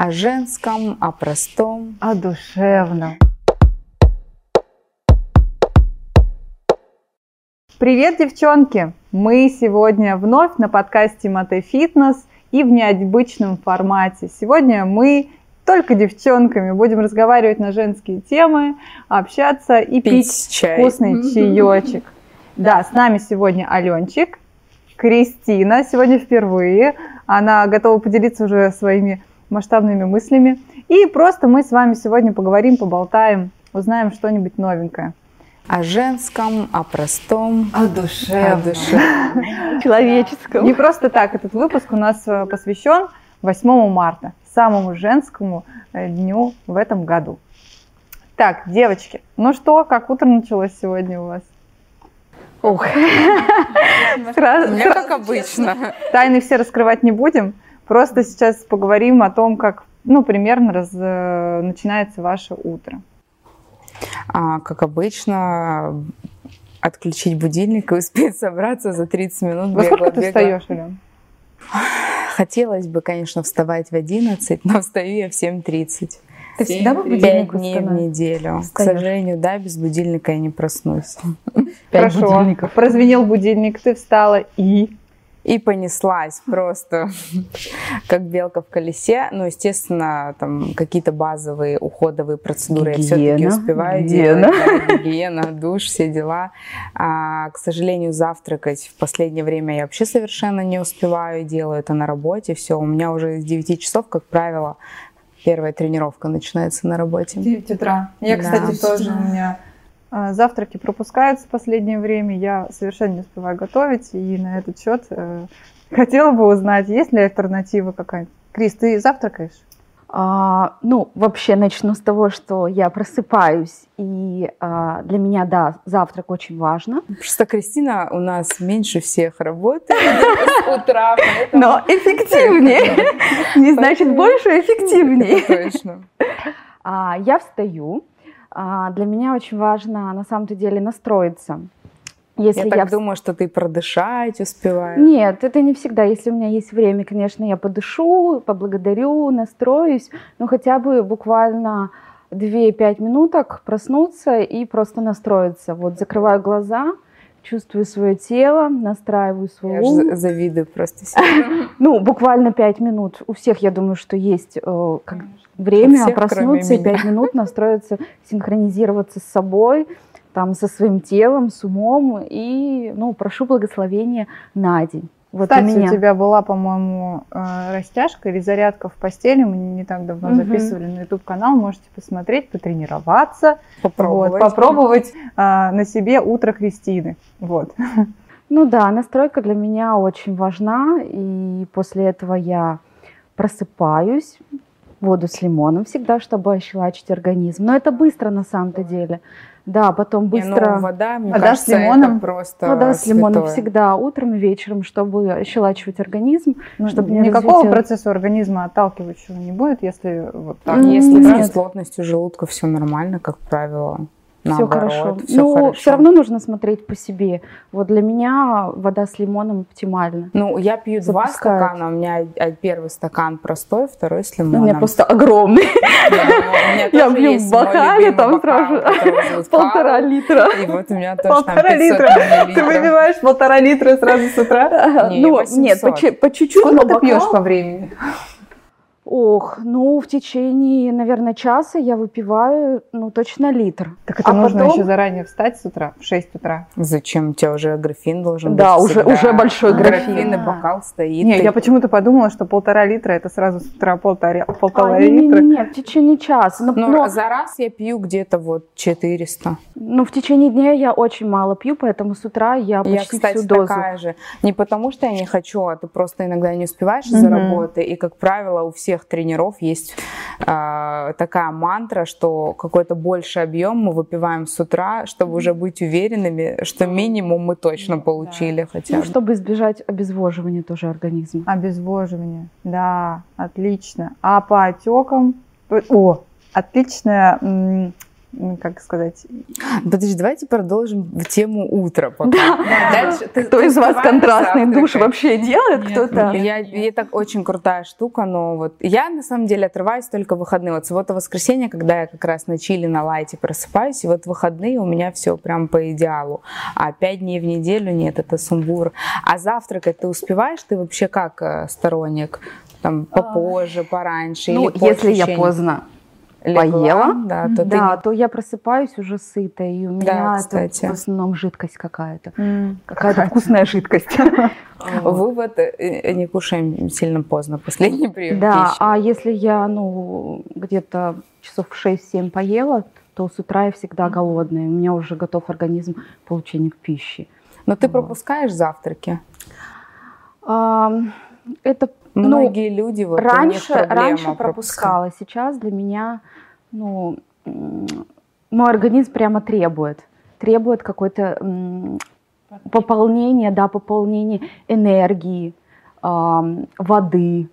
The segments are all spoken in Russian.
О женском, о простом. О душевном. Привет, девчонки! Мы сегодня вновь на подкасте Мате Фитнес и в необычном формате. Сегодня мы только девчонками будем разговаривать на женские темы, общаться и пить, пить чай. вкусный чаечек. Да, с нами сегодня Аленчик, Кристина сегодня впервые. Она готова поделиться уже своими масштабными мыслями. И просто мы с вами сегодня поговорим, поболтаем, узнаем что-нибудь новенькое. О женском, о простом, о душе, о душе. человеческом. Не просто так, этот выпуск у нас э, посвящен 8 марта, самому женскому э, дню в этом году. Так, девочки, ну что, как утро началось сегодня у вас? Ух. Сразу, Мне как обычно. Тайны все раскрывать не будем. Просто сейчас поговорим о том, как, ну, примерно раз, э, начинается ваше утро. А, как обычно, отключить будильник и успеть собраться за 30 минут. Во сколько ты встаешь, Ален? Хотелось бы, конечно, вставать в 11, но встаю я в 7.30. Ты всегда по будильнику дней в неделю. Встаешь? К сожалению, да, без будильника я не проснусь. Хорошо. Будильников. Прозвенел будильник, ты встала и... И понеслась просто, как белка в колесе. Ну, естественно, там какие-то базовые уходовые процедуры гигиена, я все-таки успеваю гигиена. делать. Да, гигиена, душ, все дела. А, к сожалению, завтракать в последнее время я вообще совершенно не успеваю. Делаю это на работе. Все, у меня уже с 9 часов, как правило, первая тренировка начинается на работе. 9 утра. Я, да. кстати, тоже у меня завтраки пропускаются в последнее время. Я совершенно не успеваю готовить. И на этот счет э, хотела бы узнать, есть ли альтернатива какая-нибудь. Крис, ты завтракаешь? А, ну, вообще начну с того, что я просыпаюсь, и а, для меня, да, завтрак очень важно. Просто Кристина у нас меньше всех работает с утра. Но эффективнее. Не значит больше, а эффективнее. Точно. А, я встаю. А, для меня очень важно на самом-то деле настроиться. Если я, я так думаю, что ты продышать успеваешь. Нет, это не всегда. Если у меня есть время, конечно, я подышу, поблагодарю, настроюсь, но хотя бы буквально 2-5 минуток проснуться и просто настроиться. Вот закрываю глаза, чувствую свое тело, настраиваю свой я ум. Завидую просто себе. Ну, буквально 5 минут. У всех, я думаю, что есть э, время проснуться и 5 минут настроиться, синхронизироваться с собой, там, со своим телом, с умом, и, ну, прошу благословения на день. Вот Кстати, у, меня. у тебя была, по-моему, э, растяжка или зарядка в постели. Мы не так давно угу. записывали на YouTube канал. Можете посмотреть, потренироваться, попробовать, вот, попробовать а, на себе утро Кристины. Вот. Ну да, настройка для меня очень важна, и после этого я просыпаюсь, воду с лимоном всегда, чтобы ощелачить организм. Но это быстро на самом-то деле. Да, потом быстро. Не, ну, вода, мне вода кажется, с лимоном. Это просто вода с лимоном всегда утром и вечером, чтобы ощелачивать организм, ну, чтобы не никакого развитие... процесса организма отталкивающего не будет, если вот так. Если с плотностью желудка все нормально, как правило все хорошо. Все Но хорошо. все равно нужно смотреть по себе. Вот для меня вода с лимоном оптимальна. Ну, я пью Запускает. два стакана. У меня первый стакан простой, второй с лимоном. У меня просто огромный. Я пью в бокале, там сразу полтора литра. И вот у меня тоже Полтора литра. Ты выпиваешь полтора литра сразу с утра? Ну, нет, по чуть-чуть. Сколько ты пьешь по времени? Ох, ну в течение, наверное, часа я выпиваю, ну точно литр. Так это а нужно потом... еще заранее встать с утра, в 6 утра. Зачем? У тебя уже графин должен да, быть. Да, уже, уже большой графин. Графин и бокал стоит. Не, я почему-то подумала, что полтора литра это сразу с утра полтора, полтора а, литра. Нет, нет, в течение часа. Но, но, но за раз я пью где-то вот 400. Ну в течение дня я очень мало пью, поэтому с утра я почти я, кстати, всю дозу. такая же. Не потому что я не хочу, а ты просто иногда не успеваешь угу. за работы. И, как правило, у всех тренеров есть э, такая мантра, что какой-то больший объем мы выпиваем с утра, чтобы уже быть уверенными, что минимум мы точно получили да. хотя ну, бы. Ну, чтобы избежать обезвоживания тоже организма. Обезвоживание, да, отлично. А по отекам, о, отличная как сказать... Подожди, давайте продолжим в тему утра пока. Да. Дальше, ты, Кто ты из вас контрастный душ вообще делает? Кто-то? Я, я так очень крутая штука, но вот я на самом деле отрываюсь только в выходные. Вот суббота-воскресенье, когда я как раз на чили, на лайте просыпаюсь, и вот выходные у меня все прям по идеалу. А пять дней в неделю нет, это сумбур. А завтракать ты успеваешь? Ты вообще как э, сторонник? Там попозже, пораньше? Ну, если я поздно легла, поела, да, то, да, ты... то я просыпаюсь уже сытой, и у меня да, это в основном жидкость какая-то, mm, какая-то вкусная жидкость. Вывод, э, не кушаем сильно поздно, последний прием Да, а если я, ну, где-то часов в 6-7 поела, то с утра я всегда голодная, у меня уже готов организм к получению пищи. Но ты пропускаешь завтраки? Это Многие ну, люди вот раньше, раньше пропускала, сейчас для меня, ну, мой организм прямо требует, требует какое-то пополнение, да, пополнение энергии, э, воды,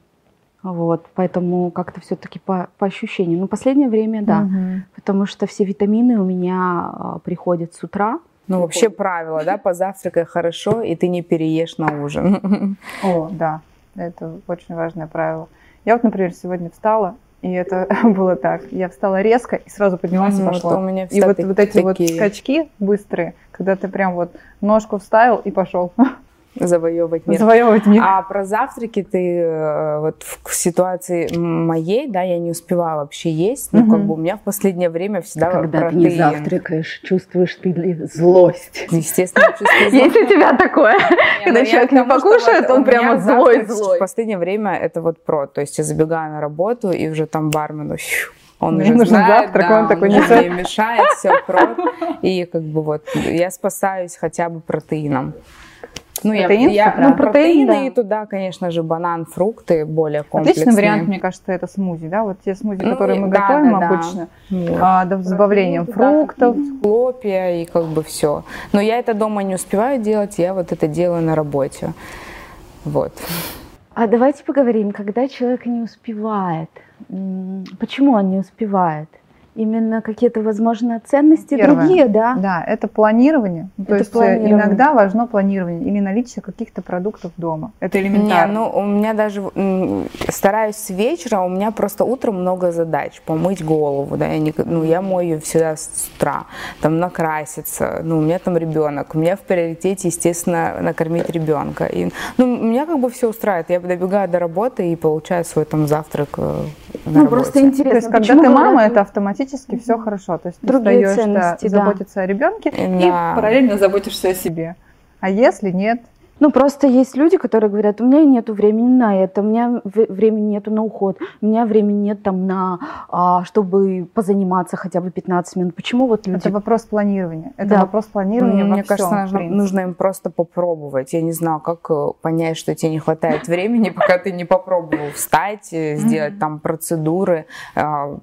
вот, поэтому как-то все-таки по, по ощущениям. Ну, последнее время, да, угу. потому что все витамины у меня э, приходят с утра. Ну, вообще правило, да, позавтракай хорошо, и ты не переешь на ужин. О, да. Это очень важное правило. Я вот, например, сегодня встала, и это было так. Я встала резко и сразу поднялась ну, и пошла. Вот у меня и вот, вот эти такие. вот скачки быстрые, когда ты прям вот ножку вставил и пошел. завоевывать мир. Завоевывать мир. А про завтраки ты э, вот в ситуации моей, да, я не успевала вообще есть, но угу. как бы у меня в последнее время всегда Когда протеин. ты не завтракаешь, чувствуешь ты злость. Естественно, чувствую злость. Есть у тебя такое? Когда ну человек не покушает, он прямо злой-злой. В последнее время это вот про, то есть я забегаю на работу и уже там бармену он Мне уже нужен знает, завтрак, да, он такой не мешает, все про. И как бы вот я спасаюсь хотя бы протеином. Ну, протеин, я, я, ну, протеин, протеины да. и туда, конечно же, банан, фрукты более комплексные. Отличный вариант, мне кажется, это смузи, да? Вот те смузи, ну, которые мы да, готовим да, обычно, да. А, с добавлением фруктов. Хлопья и как бы все. Но я это дома не успеваю делать, я вот это делаю на работе. Вот. А давайте поговорим, когда человек не успевает. Почему он не успевает? Именно какие-то, возможно, ценности Первое. другие, да? Да, это планирование. Это То есть э, планирование. иногда важно планирование или наличие каких-то продуктов дома. Это элементарно. Не, ну у меня даже стараюсь с вечера, у меня просто утром много задач. Помыть голову, да, я, не, ну, я мою всегда с утра, там накраситься, ну, у меня там ребенок, у меня в приоритете, естественно, накормить ребенка. И, ну, меня как бы все устраивает. Я добегаю до работы и получаю свой там завтрак э, на ну, работе. просто интересно. То есть, когда ты мама, это автоматически автоматически все хорошо. То есть ты Другие встаешь да, заботиться о ребенке да. и параллельно заботишься о себе. А если нет, ну, просто есть люди, которые говорят, у меня нету времени на это, у меня времени нету на уход, у меня времени нет там на, а, чтобы позаниматься хотя бы 15 минут. Почему вот люди... Это вопрос планирования. Это да. вопрос планирования Мне всем, кажется, нужно, нужно им просто попробовать. Я не знаю, как э, понять, что тебе не хватает времени, пока ты не попробовал встать, э, сделать там процедуры, а,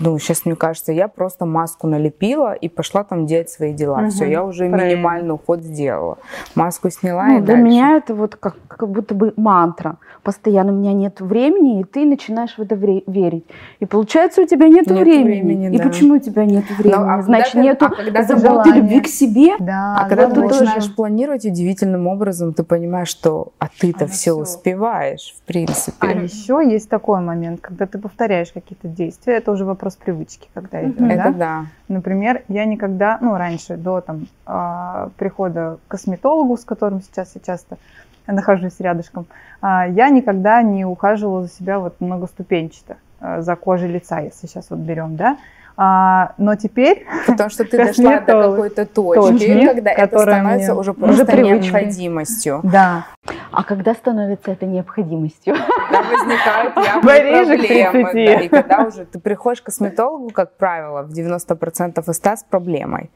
ну, сейчас мне кажется, я просто маску налепила и пошла там делать свои дела. Угу, Все, я уже правильно. минимальный уход сделала. Маску сняла ну, и Для дальше. меня это вот как, как будто бы мантра. Постоянно у меня нет времени, и ты начинаешь в это верить. И получается, у тебя нет, нет времени. времени и да. почему у тебя нет времени? Ну, а Значит, ты, нету а когда заботы, любви к себе. Да, а когда ты начинаешь тоже... планировать удивительным образом, ты понимаешь, что а ты-то а все, все успеваешь, в принципе. А еще есть такой момент, когда ты повторяешь какие-то действия, это уже вопрос привычки, когда идет. Mm-hmm. Это да. Например, я никогда, ну, раньше, до там, а, прихода к косметологу, с которым сейчас я часто нахожусь рядышком, а, я никогда не ухаживала за себя вот многоступенчато, а, за кожей лица, если сейчас вот берем, да, а, но теперь... Потому что ты дошла до какой-то точки, точки когда это становится уже просто уже необходимостью. Да. А когда становится это необходимостью? Когда возникают явные проблемы. Да, и когда уже ты приходишь к косметологу, как правило, в 90% из с проблемой.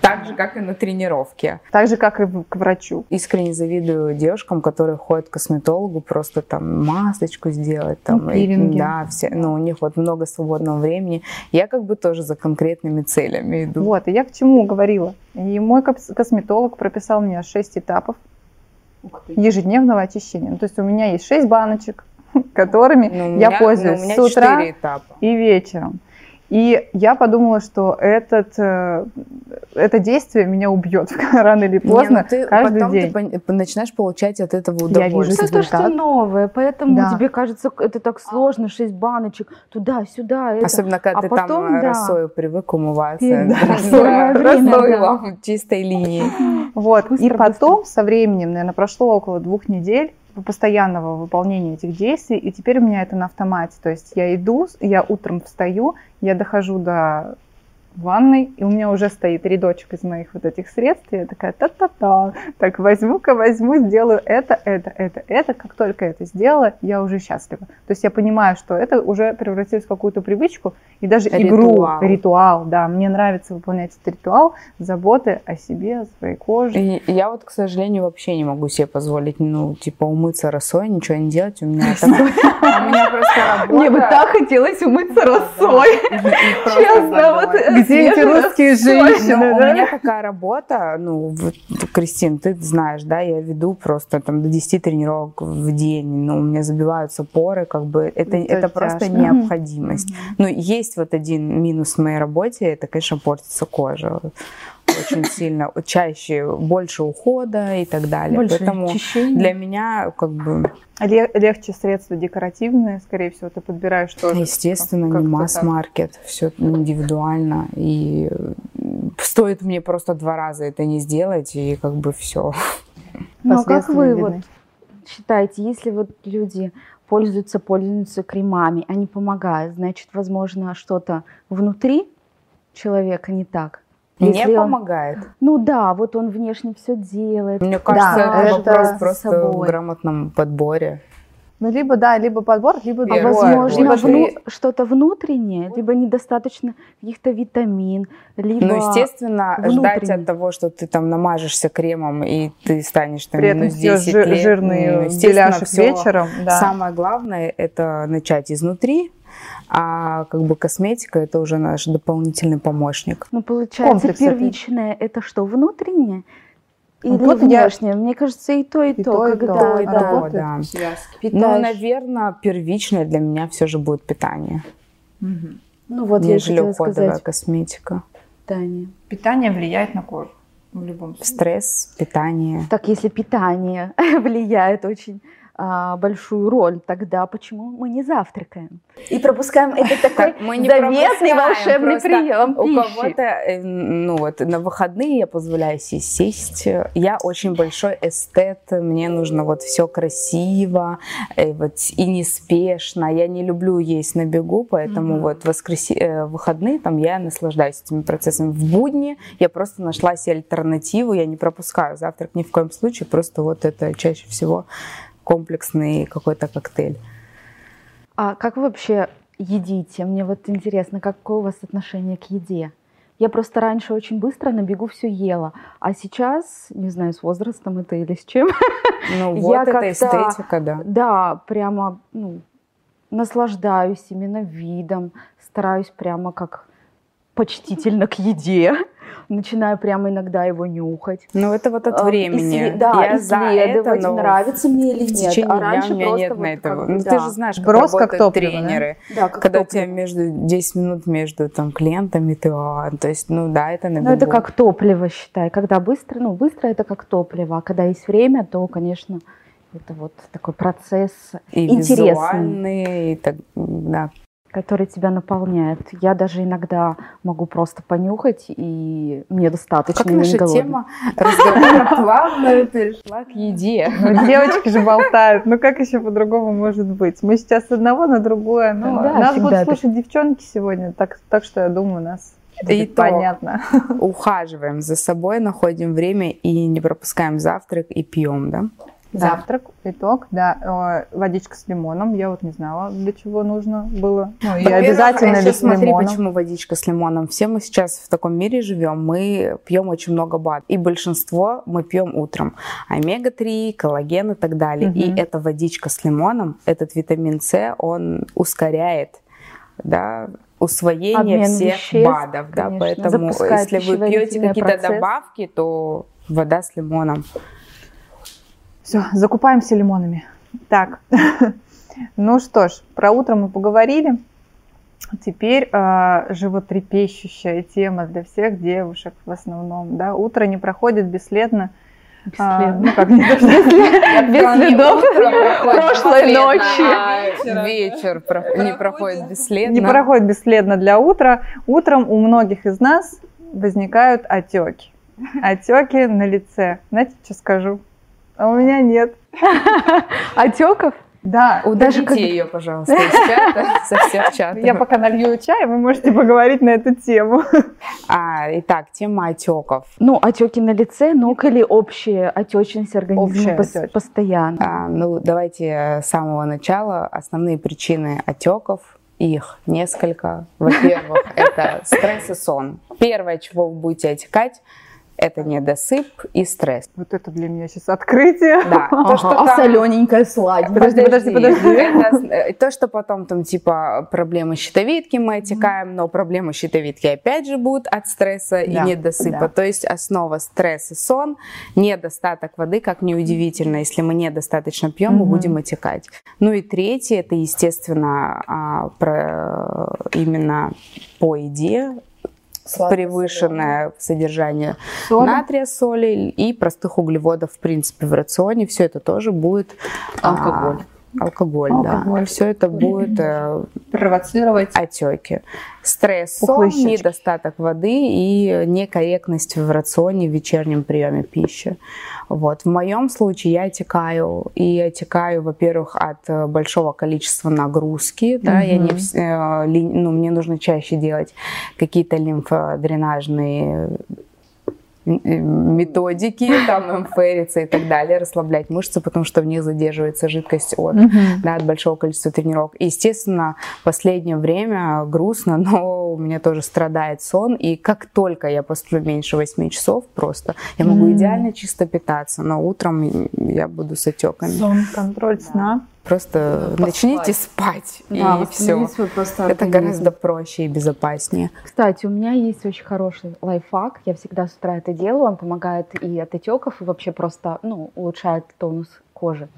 Так же, как и на тренировке. Так же, как и к врачу. Искренне завидую девушкам, которые ходят к косметологу, просто там масочку сделать. Там, ну, и, да, все, ну, у них вот много свободного времени. Я как бы тоже за конкретными целями иду. Вот, и я к чему говорила. И мой косметолог прописал мне 6 этапов ежедневного очищения. Ну, то есть у меня есть 6 баночек, которыми ну, я меня, пользуюсь ну, с утра и вечером. И я подумала, что этот, э, это действие меня убьет рано или поздно, Не, ну ты, каждый потом день. ты начинаешь получать от этого удовольствие. Это что новое, поэтому да. тебе кажется, это так сложно, шесть баночек, туда-сюда. Особенно, когда а ты потом, там да. росою привык умываться. Да, росою чистой линии. Вот, и потом со временем, наверное, прошло около двух недель, постоянного выполнения этих действий, и теперь у меня это на автомате. То есть я иду, я утром встаю, я дохожу до в ванной, и у меня уже стоит рядочек из моих вот этих средств, и я такая та-та-та, так возьму-ка, возьму, сделаю это, это, это, это. Как только это сделала, я уже счастлива. То есть я понимаю, что это уже превратилось в какую-то привычку, и даже ритуал. игру, ритуал, да, мне нравится выполнять этот ритуал заботы о себе, о своей коже. И я вот, к сожалению, вообще не могу себе позволить, ну, типа, умыться росой, ничего не делать, у меня такое, у меня просто. Мне бы так хотелось умыться росой, честно, вот где эти русские женщины, да? У меня такая работа, ну, Кристин, ты знаешь, да, я веду просто там до 10 тренировок в день, ну, у меня забиваются поры, как бы, это, это, это просто необходимость. Ну, есть вот один минус в моей работе, это, конечно, портится кожа очень сильно, чаще, больше ухода и так далее. Больше Поэтому очищения. для меня как бы... Легче средства декоративные, скорее всего, ты подбираешь тоже. Естественно, как, не масс-маркет, все индивидуально. И стоит мне просто два раза это не сделать, и как бы все. Ну, а как вы вот считаете, если вот люди пользуются, пользуются кремами, они помогают, значит, возможно, что-то внутри человека не так? Если не он, помогает. Ну да, вот он внешне все делает. Мне кажется, да, это, это вопрос просто в грамотном подборе. Ну, либо да, либо подбор, либо а возможно, либо вну... что-то внутреннее, либо недостаточно каких-то витамин, либо Ну, естественно, ждать от того, что ты там намажешься кремом и ты станешь там При минус 10 жир, лет. жирный ну, беляшек вечером. Да. Самое главное – это начать изнутри, а как бы косметика это уже наш дополнительный помощник. Ну, получается, Комплекс первичное это. это что, внутреннее? Или вот внешнее? Я... Мне кажется, и то, и, и то, то, когда и то, да, да. Ну, наверное, первичное для меня все же будет питание. Угу. Ну вот нежели я уходовая сказать. косметика. Питание. Питание влияет на кожу в любом случае. Стресс, питание. Так, если питание влияет очень большую роль, тогда почему мы не завтракаем? И пропускаем этот такой мы не заветный волшебный прием У кого-то, э, ну вот, на выходные я позволяю себе сесть. Я очень большой эстет, мне нужно вот все красиво и, э, вот, и неспешно. Я не люблю есть на бегу, поэтому mm-hmm. вот воскреси... Э, выходные там я наслаждаюсь этими процессами. В будни я просто нашла себе альтернативу, я не пропускаю завтрак ни в коем случае, просто вот это чаще всего комплексный какой-то коктейль. А как вы вообще едите? Мне вот интересно, какое у вас отношение к еде? Я просто раньше очень быстро на бегу все ела, а сейчас, не знаю, с возрастом это или с чем. Ну вот я это эстетика, да. Да, прямо ну, наслаждаюсь именно видом, стараюсь прямо как почтительно к еде начинаю прямо иногда его нюхать. Ну, это вот от времени. Исслед... Да, я исследовать, это, нравится мне или нет. А раньше у меня нет вот на этого. ну, да. ты же знаешь, как Брос как топливо, тренеры. Да? Да, как когда топливо. у тебя между 10 минут между там клиентами, ты, а, то есть, ну да, это на Ну, это как топливо, считай. Когда быстро, ну, быстро это как топливо, а когда есть время, то, конечно, это вот такой процесс и интересный. И так, да, который тебя наполняет. Я даже иногда могу просто понюхать, и мне достаточно. Как наша голодна. тема разговора плавно перешла к еде. Ну, девочки же болтают. Ну как еще по-другому может быть? Мы сейчас с одного на другое. Ну, да, нас будут слушать девчонки сегодня, так, так что я думаю, нас и понятно. Ухаживаем за собой, находим время и не пропускаем завтрак и пьем, да? Да. Завтрак, итог, да. Водичка с лимоном. Я вот не знала, для чего нужно было. Ну, и обязательно ли с смотри, лимоном. почему водичка с лимоном. Все мы сейчас в таком мире живем. Мы пьем очень много бад. И большинство мы пьем утром. Омега-3, коллаген и так далее. Угу. И эта водичка с лимоном, этот витамин С, он ускоряет да, усвоение Обмен всех веществ, БАДов. Да, поэтому если вы пьете какие-то добавки, то вода с лимоном. Все, закупаемся лимонами. Так, ну что ж, про утро мы поговорили. Теперь э, животрепещущая тема для всех девушек в основном. Да? Утро не проходит бесследно. А, ну как не без следов прошлой ночи. Вечер не проходит бесследно. Не проходит бесследно для утра. Утром у многих из нас возникают отеки. Отеки на лице. Знаете, что скажу? А у меня нет. Отеков? Да. Удалите как... ее, пожалуйста, из чата, со всех чатов. Я пока налью чай, вы можете поговорить на эту тему. А, итак, тема отеков. Ну, отеки на лице, ног или общая отечность организма общая постоянно? А, ну, давайте с самого начала. Основные причины отеков их несколько. Во-первых, это стресс и сон. Первое, чего вы будете отекать, это недосып и стресс. Вот это для меня сейчас открытие. Да. То, что а там... солененькая сладенькая. Подожди, подожди, подожди. Это, э, то, что потом там типа проблемы щитовидки мы отекаем, но проблемы щитовидки опять же будут от стресса да. и недосыпа. Да. То есть основа стресс и сон, недостаток воды, как неудивительно, если мы недостаточно пьем, мы будем отекать. Ну и третье, это естественно а, про, именно по еде превышенное содержание соли. натрия, соли и простых углеводов, в принципе, в рационе. Все это тоже будет алкоголь. А, алкоголь, алкоголь, да. Все это будет э, провоцировать отеки. Стресс, сон, недостаток воды и некорректность в рационе в вечернем приеме пищи. Вот. В моем случае я отекаю, и отекаю, во-первых, от э, большого количества нагрузки, да, я не, э, ну, мне нужно чаще делать какие-то лимфодренажные методики, там МФРица и так далее, расслаблять мышцы, потому что в них задерживается жидкость от, uh-huh. да, от большого количества тренировок. И, естественно, в последнее время грустно, но у меня тоже страдает сон, и как только я посплю меньше 8 часов просто, я могу uh-huh. идеально чисто питаться, но утром я буду с отеками. Сон, контроль сна. Просто Поспать. начните спать, да, и все. Это гораздо проще и безопаснее. Кстати, у меня есть очень хороший лайфхак. Я всегда с утра это делаю. Он помогает и от отеков, и вообще просто ну, улучшает тонус кожи.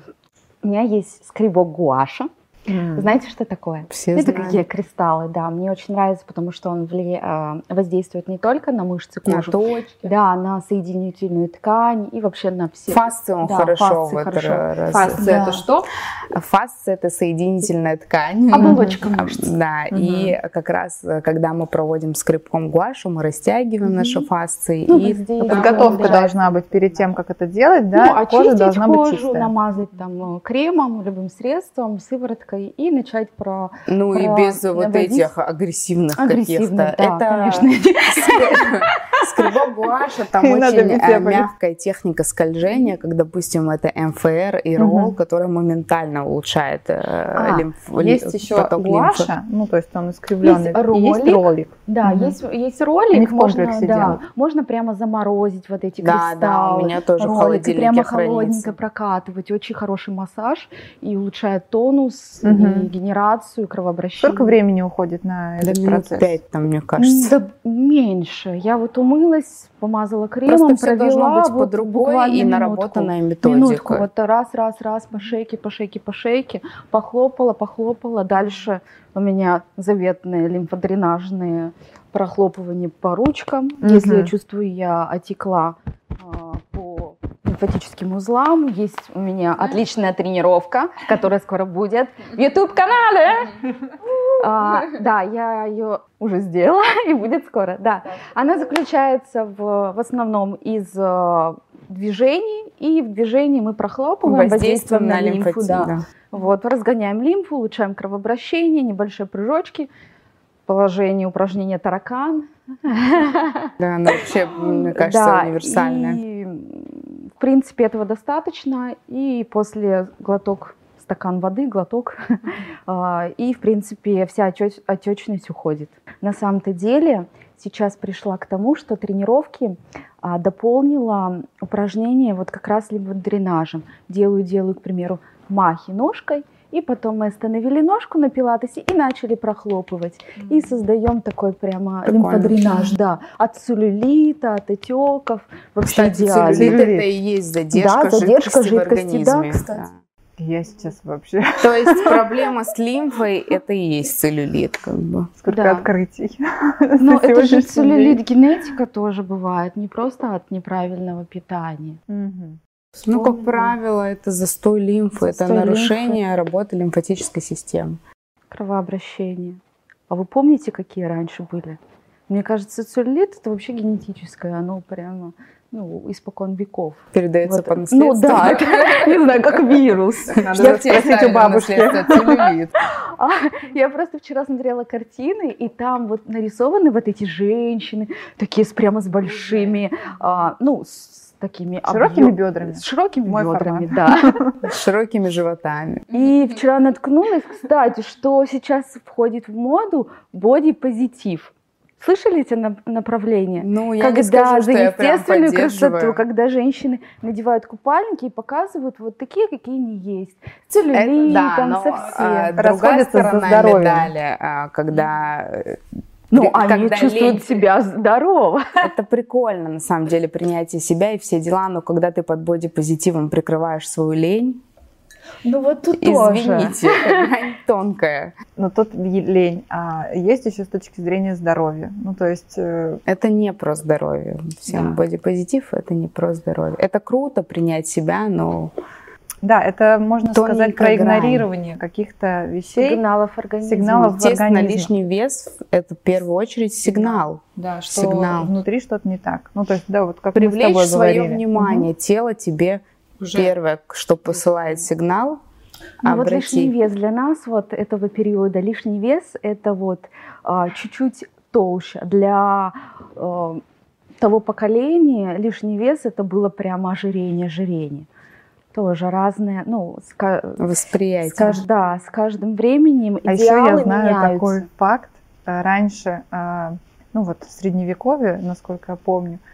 У меня есть скребок гуаша. Mm. Знаете, что такое? Все Это знаем. такие кристаллы, да. Мне очень нравится, потому что он вли... А, воздействует не только на мышцы кожи, на точки. да, на соединительную ткань и вообще на все. Фасции он да, хорошо фасции в хорошо. Раз... Фасции да. это что? Фасция это соединительная ткань. Оболочка мышц. Да, угу. и как раз, когда мы проводим скрипком гуашу, мы растягиваем угу. наши фасции. Ну, и подготовка да. должна быть перед тем, как это делать, да? Ну, кожа должна кожу, быть чистая. намазать там кремом, любым средством, сывороткой девушкой и начать про... Ну про и без вот этих агрессивных, агрессивных каких-то. Да, это, конечно. Скребок гуаша, там очень э, мягкая техника скольжения, как, допустим, это МФР и ролл, который моментально улучшает э, а, Есть еще гуаша, ну то есть он искривленный. Есть ролик. Да, есть есть ролик. Можно можно прямо заморозить вот эти кристаллы. Да, у меня тоже в холодильнике прямо холодненько прокатывать. Очень хороший массаж и улучшает тонус, и генерацию, кровообращение. Сколько времени уходит на этот да процесс? Пять, там, мне кажется. Да меньше. Я вот умылась, помазала кремом, Просто провела. должно быть под другой и наработанная методика. Минутку, вот раз, раз, раз, по шейке, по шейке, по шейке, похлопала, похлопала. Дальше у меня заветные лимфодренажные прохлопывания по ручкам. Угу. Если я чувствую, я отекла а, по лимфатическим узлам. Есть у меня отличная тренировка, которая скоро будет в YouTube-канале. А, да, я ее уже сделала и будет скоро. Да, она заключается в, в основном из э, движений, и в движении мы прохлопываем, воздействуем на, на лимфу. Да. Да. Вот, разгоняем лимфу, улучшаем кровообращение, небольшие прыжочки, положение упражнения таракан. Да, она вообще, мне кажется, да, универсальная. И, в принципе, этого достаточно. И после глоток стакан воды, глоток, а, и, в принципе, вся отечность уходит. На самом-то деле, сейчас пришла к тому, что тренировки а, дополнила упражнения вот как раз либо дренажем. Делаю, делаю, к примеру, махи ножкой, и потом мы остановили ножку на пилатесе и начали прохлопывать. Mm-hmm. И создаем такой прямо лимфодренаж, да, от целлюлита, от отеков. Вообще Кстати, идеально. целлюлит это и есть задержка, да, задержка жидкости, жидкости в организме. Да, кстати. Я сейчас вообще... То есть проблема с лимфой – это и есть целлюлит, как бы. Сколько да. открытий. Ну, это же целлюлит генетика тоже бывает, не просто от неправильного питания. Угу. Ну, как правило, это застой лимфы, застой это нарушение лимфы. работы лимфатической системы. Кровообращение. А вы помните, какие раньше были? Мне кажется, целлюлит это вообще генетическое, оно прямо ну, испокон веков. Передается вот. по наследству. Ну да, не знаю, как вирус. Надо спросить у бабушки. А, я просто вчера смотрела картины, и там вот нарисованы вот эти женщины, такие прямо с большими, а, ну, с такими широкими объем... бедрами. С широкими Мой бедрами, формат. да. С широкими животами. И вчера наткнулась, кстати, что сейчас входит в моду боди-позитив. Слышали эти направления? Ну, я когда не скажу, за естественную красоту, когда женщины надевают купальники и показывают вот такие, какие они есть. Целлюлит, да, там но, совсем. А, другая сторона медали, а, когда э, ну, когда они чувствуют лень... себя здорово. Это прикольно, на самом деле, принятие себя и все дела, но когда ты под бодипозитивом прикрываешь свою лень, ну вот тут Извините, тоже. тонкая. Но тут лень. А есть еще с точки зрения здоровья. Ну то есть... Э... Это не про здоровье. Всем да. бодипозитив это не про здоровье. Это круто принять себя, но... Да, это можно Тоненькая сказать про игнорирование каких-то вещей. Сигналов организма. Сигналов Естественно, в организме. лишний вес – это в первую очередь сигнал. Да, что сигнал. внутри что-то не так. Ну, то есть, да, вот как Привлечь мы с тобой свое говорили. внимание, угу. тело тебе уже первое, что посылает сигнал, ну вот лишний вес для нас вот этого периода, лишний вес это вот а, чуть-чуть толще. Для а, того поколения лишний вес это было прямо ожирение, ожирение. Тоже разные, ну, с, восприятие. С, кажд, да, с каждым временем а еще я знаю меняются. такой факт. Раньше, а, ну вот в средневековье, насколько я помню, а,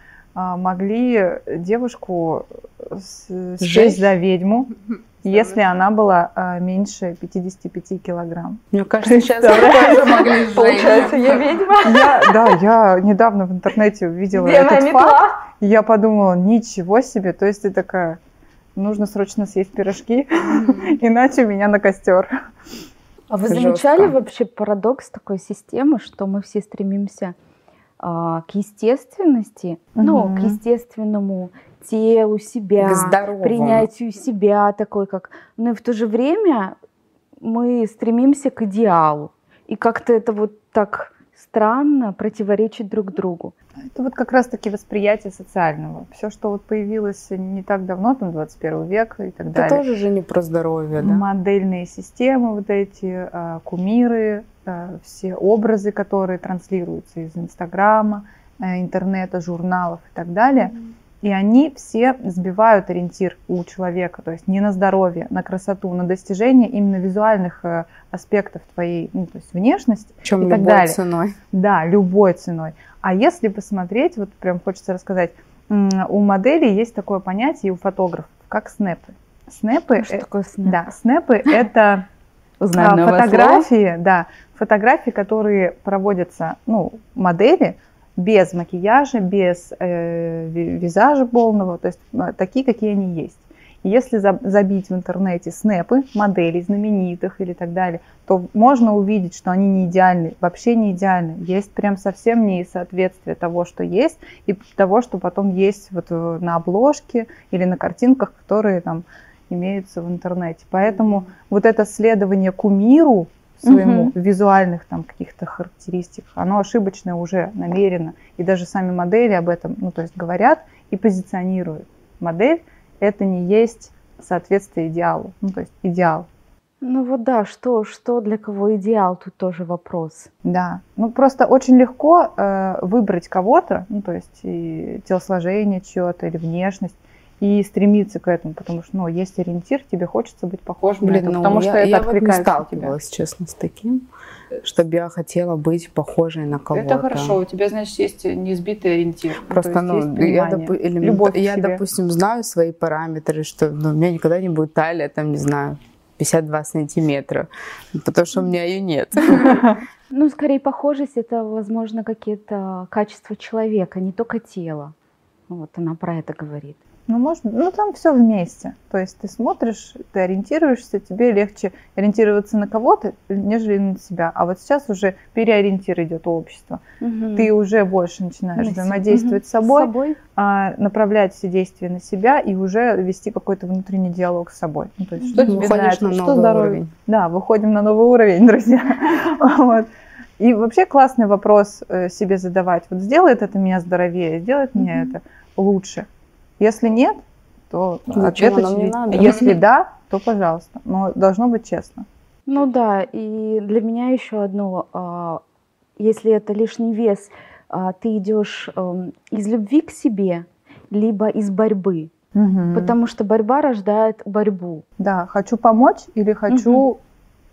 могли девушку счесть за ведьму, если она была а, меньше 55 килограмм. Мне кажется, сейчас тоже могли Получается, я ведьма? Я, да, я недавно в интернете увидела этот метла. факт. И я подумала, ничего себе. То есть ты такая, нужно срочно съесть пирожки, иначе меня на костер. А вы замечали вообще парадокс такой системы, что мы все стремимся а, к естественности, угу. ну, к естественному телу себя, к принятию себя такой как. Но и в то же время мы стремимся к идеалу. И как-то это вот так странно противоречит друг другу. Это вот как раз-таки восприятие социального. Все, что вот появилось не так давно, там 21 век и так далее. Это тоже же не про здоровье, да? Модельные системы вот эти, а, кумиры, а, все образы, которые транслируются из Инстаграма, э, интернета, журналов и так далее. И они все сбивают ориентир у человека, то есть не на здоровье, на красоту, на достижение именно визуальных э, аспектов твоей, ну, то есть внешность Причем и так любой далее. ценой. Да, любой ценой. А если посмотреть, вот прям хочется рассказать, у моделей есть такое понятие, у фотографов, как снэпы. Снэпы, что э, такое снэп? Да, снэпы это а, фотографии, да, фотографии, которые проводятся, ну, модели без макияжа, без э, визажа полного, то есть э, такие, какие они есть. Если забить в интернете снэпы моделей знаменитых или так далее, то можно увидеть, что они не идеальны, вообще не идеальны. Есть прям совсем несоответствие того, что есть, и того, что потом есть вот э, на обложке или на картинках, которые там имеются в интернете. Поэтому вот это следование кумиру своему угу. визуальных там каких-то характеристик, оно ошибочное уже намеренно. И даже сами модели об этом, ну, то есть говорят и позиционируют. Модель это не есть соответствие идеалу, ну, то есть идеал. Ну вот да, что, что для кого идеал, тут тоже вопрос. Да, ну просто очень легко э, выбрать кого-то, ну то есть и телосложение чье-то или внешность, и стремиться к этому, потому что, ну, есть ориентир, тебе хочется быть похожим Блин, на это, ну, потому я, что это я вот не сталкивалась, тебя. честно, с таким, чтобы я хотела быть похожей на кого-то. Это хорошо, у тебя, значит, есть неизбитый ориентир. Просто, ну, ну я, доп... элемент... я допустим, знаю свои параметры, что ну, у меня никогда не будет талия, там, не знаю, 52 сантиметра, потому что у меня ее нет. Ну, скорее, похожесть – это, возможно, какие-то качества человека, не только тело. Вот она про это говорит. Ну, можно, ну там все вместе. То есть ты смотришь, ты ориентируешься, тебе легче ориентироваться на кого-то, нежели на себя. А вот сейчас уже переориентир идет общество. Угу. Ты уже больше начинаешь на взаимодействовать угу. с собой, с собой. А, направлять все действия на себя и уже вести какой-то внутренний диалог с собой. Ну, то есть, что тебе нравится, на что здоровье. Уровень. Да, выходим на новый уровень, друзья. И вообще классный вопрос э, себе задавать. Вот сделает это меня здоровее, сделает меня это лучше. Если нет, то Зачем ответ очевиден. Если да, то пожалуйста. Но должно быть честно. Ну да, и для меня еще одно, а, если это лишний вес, а, ты идешь эм, из любви к себе, либо из борьбы. Угу. Потому что борьба рождает борьбу. Да, хочу помочь или хочу угу.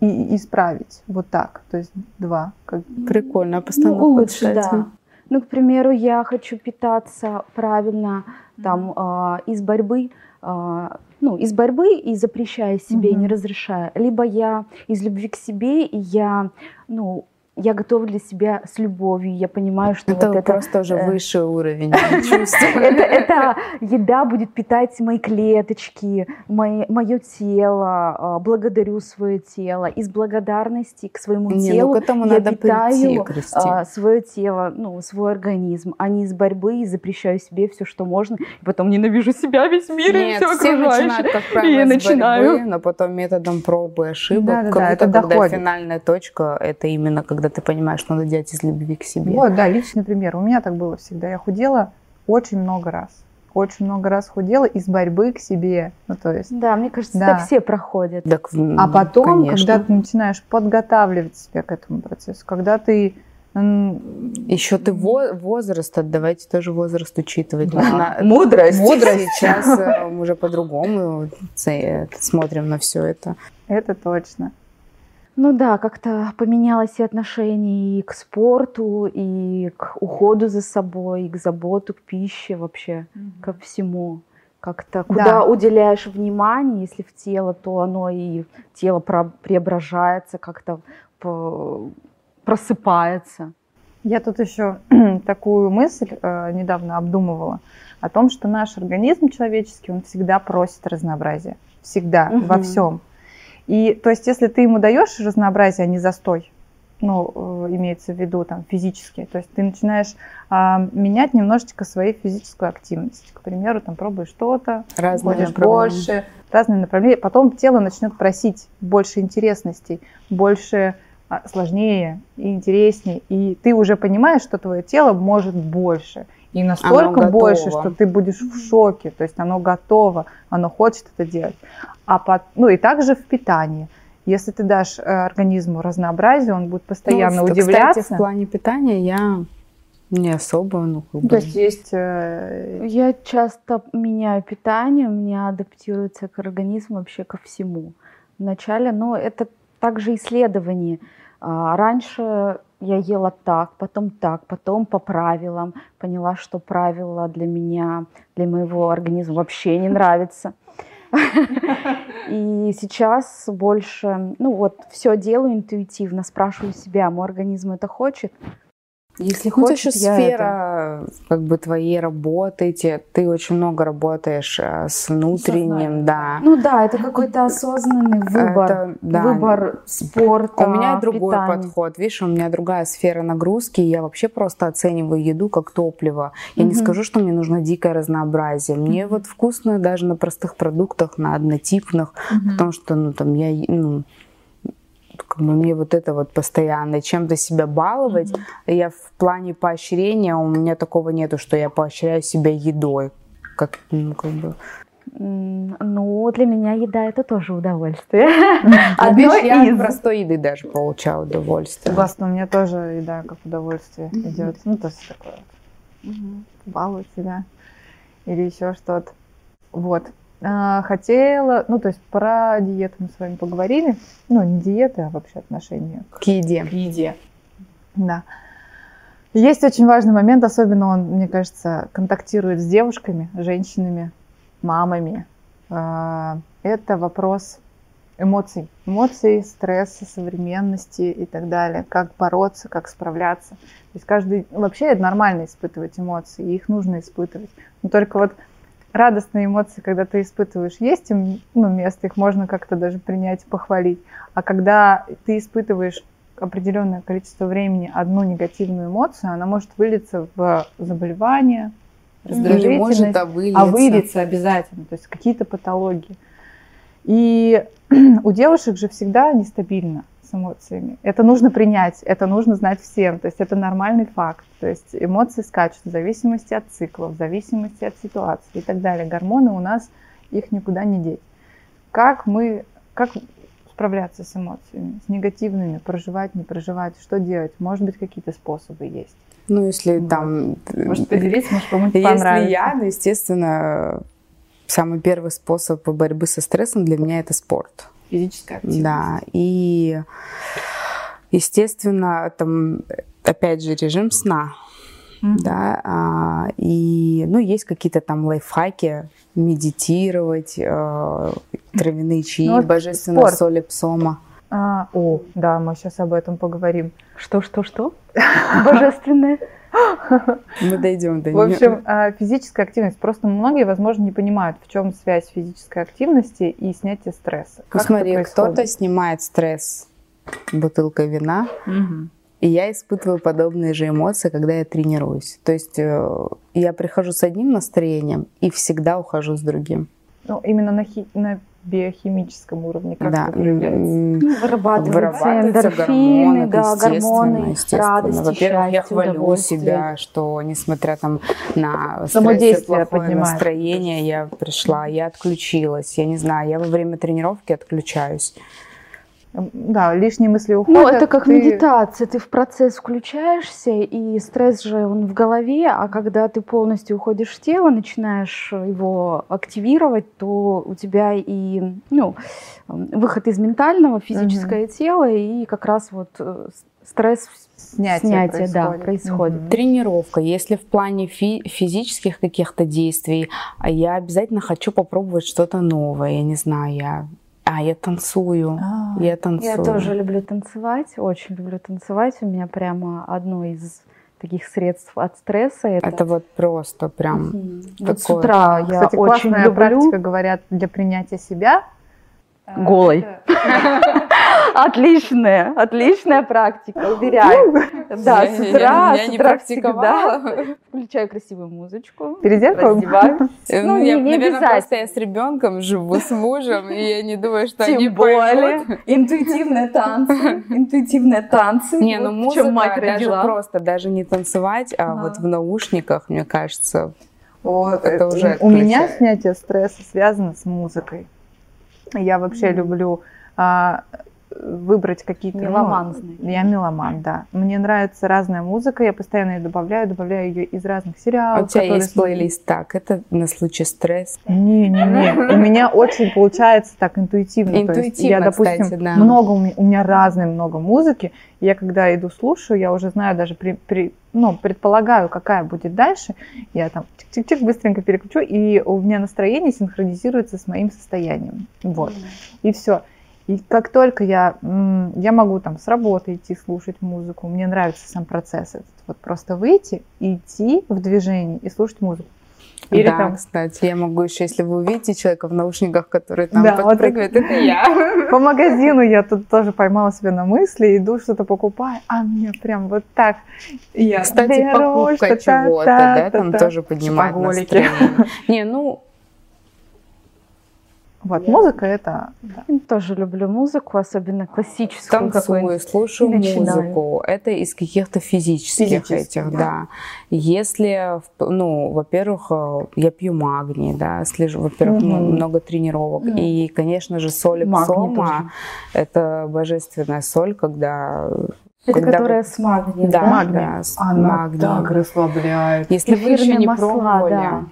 и исправить. Вот так. То есть два. Как... Прикольно, постановка. Ну, лучше, да. Ну, к примеру, я хочу питаться правильно, там, э, из борьбы, э, ну, из борьбы и запрещая себе, mm-hmm. не разрешая. Либо я из любви к себе, и я, ну, я готова для себя с любовью. Я понимаю, что это вот это просто уже э, высший уровень это, это еда будет питать мои клеточки, мое тело. А, благодарю свое тело. Из благодарности к своему ну, телу я питаю а, свое тело, ну, свой организм, а не из борьбы и запрещаю себе все, что можно. И потом ненавижу себя, весь мир и все правило, и начинаю. но потом методом пробы и ошибок. Да, это когда финальная точка, это именно когда когда ты понимаешь, что надо делать из любви к себе. Вот, да, личный пример. У меня так было всегда. Я худела очень много раз. Очень много раз худела из борьбы к себе. Ну, то есть, да, мне кажется, да. так все проходят. Так, а потом, конечно. когда ты начинаешь подготавливать себя к этому процессу, когда ты еще ты возраст, давайте тоже возраст учитывать. Да. Мудрость. Мудрость. Сейчас э, мы уже по-другому смотрим на все это. Это точно. Ну да, как-то поменялось и отношение и к спорту, и к уходу за собой, и к заботу, к пище вообще, mm-hmm. ко всему. Как-то куда да. уделяешь внимание, если в тело, то оно и тело преображается, как-то просыпается. Я тут еще такую мысль э, недавно обдумывала о том, что наш организм человеческий, он всегда просит разнообразия. Всегда, угу. во всем. И то есть, если ты ему даешь разнообразие, а не застой, ну, э, имеется в виду там физически, то есть ты начинаешь а, менять немножечко свою физическую активность. К примеру, там пробуешь что-то, ходишь больше, разные направления. Потом тело начнет просить больше интересностей, больше а, сложнее и интереснее. И ты уже понимаешь, что твое тело может больше. И настолько больше, что ты будешь в шоке. То есть оно готово, оно хочет это делать. А под, ну и также в питании. Если ты дашь э, организму разнообразие, он будет постоянно ну, удивляться. Кстати, в плане питания я не особо, ну, как бы... То есть есть... Э... Я часто меняю питание, у меня адаптируется к организму вообще ко всему. Вначале, но это также исследование. А, раньше я ела так, потом так, потом по правилам. Поняла, что правила для меня, для моего организма вообще не нравятся. И сейчас больше, ну вот, все делаю интуитивно, спрашиваю себя, мой организм это хочет, если ну, хочешь, еще сфера это... как бы твоей работы, ты очень много работаешь э, с внутренним, да. Ну да, это какой-то осознанный выбор, это, да. выбор спорта. У меня другой питания. подход, видишь, у меня другая сфера нагрузки, я вообще просто оцениваю еду как топливо. Я угу. не скажу, что мне нужно дикое разнообразие. Мне угу. вот вкусно даже на простых продуктах, на однотипных, угу. потому что, ну там я, ну как бы мне вот это вот постоянно чем-то себя баловать. Mm-hmm. Я в плане поощрения у меня такого нету, что я поощряю себя едой, как ну как бы. Ну, для меня еда это тоже удовольствие. Одно я из простой еды даже получаю удовольствие. Согласна, у меня тоже еда как удовольствие идет. Ну, то есть такое балует себя или еще что-то. Вот. А, хотела, ну, то есть про диету мы с вами поговорили. Ну, не диеты, а вообще отношения к, к еде. К еде. Да. Есть очень важный момент, особенно он, мне кажется, контактирует с девушками, женщинами, мамами. А, это вопрос эмоций. Эмоций, стресса, современности и так далее. Как бороться, как справляться. То есть каждый... Вообще это нормально испытывать эмоции, их нужно испытывать. Но только вот радостные эмоции, когда ты испытываешь, есть им ну, место, их можно как-то даже принять, похвалить. А когда ты испытываешь определенное количество времени одну негативную эмоцию, она может вылиться в заболевание, раздражительность, может, а, вылиться. а вылиться обязательно, то есть какие-то патологии. И у девушек же всегда нестабильно с эмоциями. Это нужно принять, это нужно знать всем. То есть это нормальный факт. То есть эмоции скачут в зависимости от циклов, в зависимости от ситуации и так далее. Гормоны у нас, их никуда не деть. Как мы, как справляться с эмоциями, с негативными, проживать, не проживать, что делать? Может быть, какие-то способы есть? Ну, если вот. там... Может, поделиться, может, кому-то Если я, ну, естественно, самый первый способ борьбы со стрессом для меня это спорт. Физическая активность. Да, и, естественно, там, опять же, режим сна. Mm-hmm. Да, а, и, ну, есть какие-то там лайфхаки, медитировать, э, травяные чаи, ну, божественная спорт. соль псома. А, о, да, мы сейчас об этом поговорим. Что, что, что? Божественное. Мы дойдем до нее. В общем, а, физическая активность. Просто многие, возможно, не понимают, в чем связь физической активности и снятия стресса. Как Посмотри, кто-то снимает стресс бутылкой вина, угу. и я испытываю подобные же эмоции, когда я тренируюсь. То есть э, я прихожу с одним настроением и всегда ухожу с другим. Ну, именно на, хи- на биохимическом уровне как да. это проявляется? Ну, вырабатываются, вырабатываются эндорфины, гормоны, да, гормоны, естественно. Во-первых, я хвалю себя, что несмотря там на стресс плохое настроение, я пришла, я отключилась, я не знаю, я во время тренировки отключаюсь да, лишние мысли уходят. Ну, это как ты... медитация. Ты в процесс включаешься, и стресс же он в голове, а когда ты полностью уходишь в тело, начинаешь его активировать, то у тебя и ну, выход из ментального, физическое угу. тело, и как раз вот э, стресс снятие, снятие происходит. Да, происходит. Угу. Тренировка. Если в плане фи- физических каких-то действий, а я обязательно хочу попробовать что-то новое. Я не знаю, я а, я танцую. А, я танцую. Я тоже люблю танцевать, очень люблю танцевать. У меня прямо одно из таких средств от стресса. Это, это вот просто прям угу. такое. Вот с утра я Кстати, очень люблю. практика, говорят, для принятия себя. Голой. Отличная, отличная практика, уверяю. Да, с утра, я, не практиковала. Включаю красивую музычку. Перед зеркалом? Ну, я, наверное, просто я с ребенком живу, с мужем, и я не думаю, что Тем они более. Интуитивные танцы. Интуитивные танцы. Не, ну музыка даже просто, даже не танцевать, а вот в наушниках, мне кажется, вот, это уже У меня снятие стресса связано с музыкой. Я вообще люблю а, выбрать какие-то... Меломан, ну, Я меломан, да. Мне нравится разная музыка, я постоянно ее добавляю, добавляю ее из разных сериалов. А у тебя есть плейлист так, это на случай стресса? Не-не-не, у меня очень получается так интуитивно. Интуитивно, я, допустим, кстати, да. много, у меня разной много музыки, я когда иду слушаю, я уже знаю даже при, при ну, предполагаю, какая будет дальше, я там чик-чик-чик быстренько переключу, и у меня настроение синхронизируется с моим состоянием. Вот. И все. И как только я, я могу там с работы идти слушать музыку, мне нравится сам процесс этот, вот просто выйти, идти в движение и слушать музыку. Или да, там... кстати, я могу еще, если вы увидите человека в наушниках, который там да, подпрыгивает, вот это, это я. По магазину я тут тоже поймала себя на мысли, иду что-то покупаю, а мне прям вот так. Я Кстати, беру, покупка чего-то, да, там тоже поднимает настроение. Не, ну, вот, музыка это... Да. Тоже люблю музыку, особенно классическую. Танцую, слушаю музыку. Это из каких-то физических, физических этих, да. да. Если, ну, во-первых, э, я пью магний, да, слежу, во-первых, угу. много тренировок. Угу. И, конечно же, соль псома – это божественная соль, когда это когда которая с магнием, да? Да, магний. да с Она магнием. так расслабляет. Если Эфирные вы еще не масла, пробовали, да.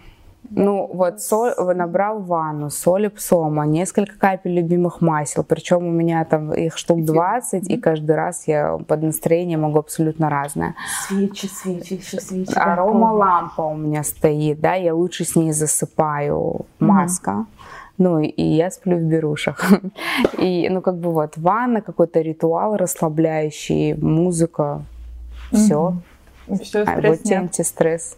Ну, вот соль, набрал ванну, соли псома, несколько капель любимых масел, причем у меня там их штук 20, и каждый раз я под настроение могу абсолютно разное. Свечи, свечи, еще свечи. Арома лампа у меня стоит, да, я лучше с ней засыпаю. Маска. Mm-hmm. Ну, и я сплю в берушах. И, ну, как бы вот, ванна, какой-то ритуал расслабляющий, музыка, все. Все, а вот тебе антистресс.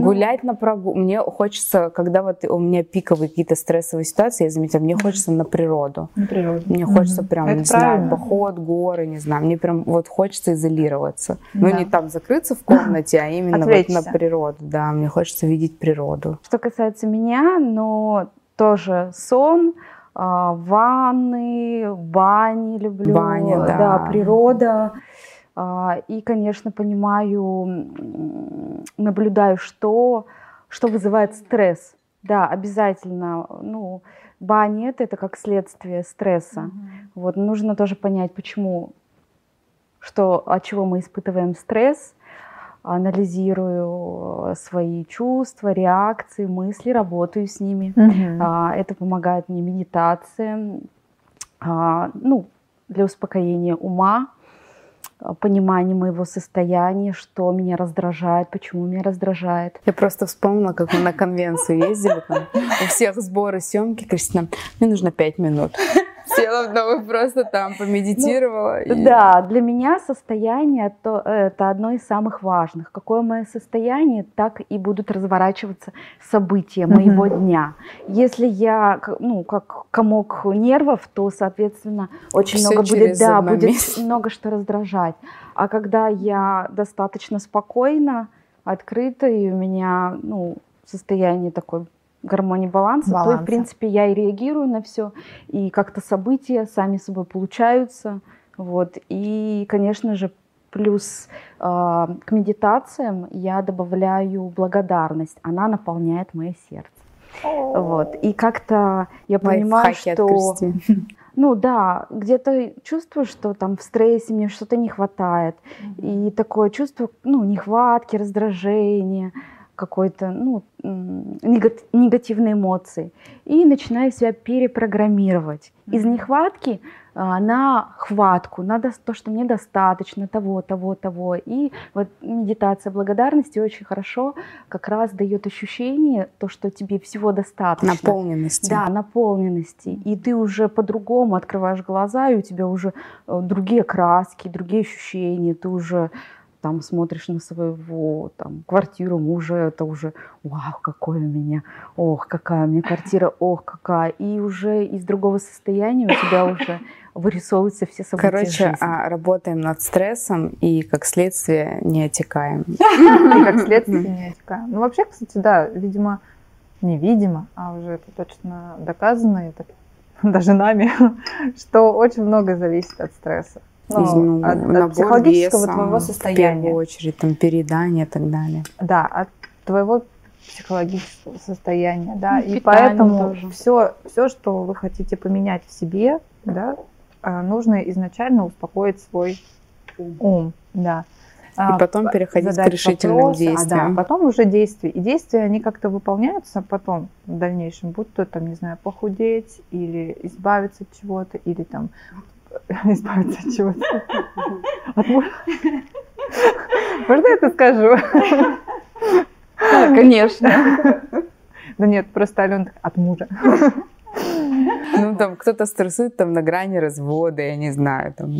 Гулять на прогулку. Мне хочется, когда вот у меня пиковые какие-то стрессовые ситуации, я заметила, мне хочется на природу. На природу. Мне хочется прям, Это не правильно. знаю, поход, горы, не знаю. Мне прям вот хочется изолироваться. Да. Ну, не там закрыться в комнате, а именно вот на природу. Да, мне хочется видеть природу. Что касается меня, но тоже сон, а, ванны, бани люблю. Баня, да. Да, природа. А, и, конечно, понимаю, наблюдаю, что, что вызывает стресс. Да, обязательно. Ну, баня это, это как следствие стресса. Угу. Вот нужно тоже понять, почему, что, от чего мы испытываем стресс. Анализирую свои чувства, реакции, мысли, работаю с ними. Угу. Это помогает мне медитация, ну, для успокоения ума, понимание моего состояния, что меня раздражает, почему меня раздражает. Я просто вспомнила, как мы на конвенцию ездили, там, у всех сборы, съемки, Кристина, мне нужно пять минут села вдовы, просто там помедитировала. Ну, и... Да, для меня состояние то, это одно из самых важных. Какое мое состояние, так и будут разворачиваться события моего mm-hmm. дня. Если я, ну, как комок нервов, то, соответственно, очень Все много будет, да, будет много что раздражать. А когда я достаточно спокойна, открыта, и у меня, ну, состояние такое гармонии баланса, баланса, то, в принципе, я и реагирую на все, и как-то события сами собой получаются. Вот. И, конечно же, плюс э, к медитациям я добавляю благодарность. Она наполняет мое сердце. Вот. И как-то я понимаю, что... Ну да, где-то чувствую, что там в стрессе мне что-то не хватает. Mm-hmm. И такое чувство, ну, нехватки, раздражения какой-то ну, негативные эмоции и начинаю себя перепрограммировать. Из нехватки а, на хватку, на то, что мне достаточно того, того, того. И вот медитация благодарности очень хорошо как раз дает ощущение, то, что тебе всего достаточно. Наполненности. Да, наполненности. И ты уже по-другому открываешь глаза, и у тебя уже э, другие краски, другие ощущения, ты уже там смотришь на своего там, квартиру мужа, это уже вау, какой у меня, ох, какая у меня квартира, ох, какая. И уже из другого состояния у тебя уже вырисовываются все события Короче, жизни. А, работаем над стрессом и, как следствие, не отекаем. И, как следствие, не отекаем. Ну, вообще, кстати, да, видимо, невидимо, а уже это точно доказано, это даже нами, что очень много зависит от стресса ну, от, от психологического веса, твоего состояния. В первую очередь, там, переедание и так далее. Да, от твоего психологического состояния, да, ну, и поэтому все, все, что вы хотите поменять в себе, да, а, нужно изначально успокоить свой ум, да. И а, потом переходить к решительным вопросы, действиям. А, да, потом уже действия. И действия, они как-то выполняются потом в дальнейшем, будь то там, не знаю, похудеть или избавиться от чего-то, или там избавиться от чего-то. От мужа. Можно я это скажу? Да, конечно. Да нет, просто Алена от мужа. Ну, там кто-то стрессует там на грани развода, я не знаю. Там.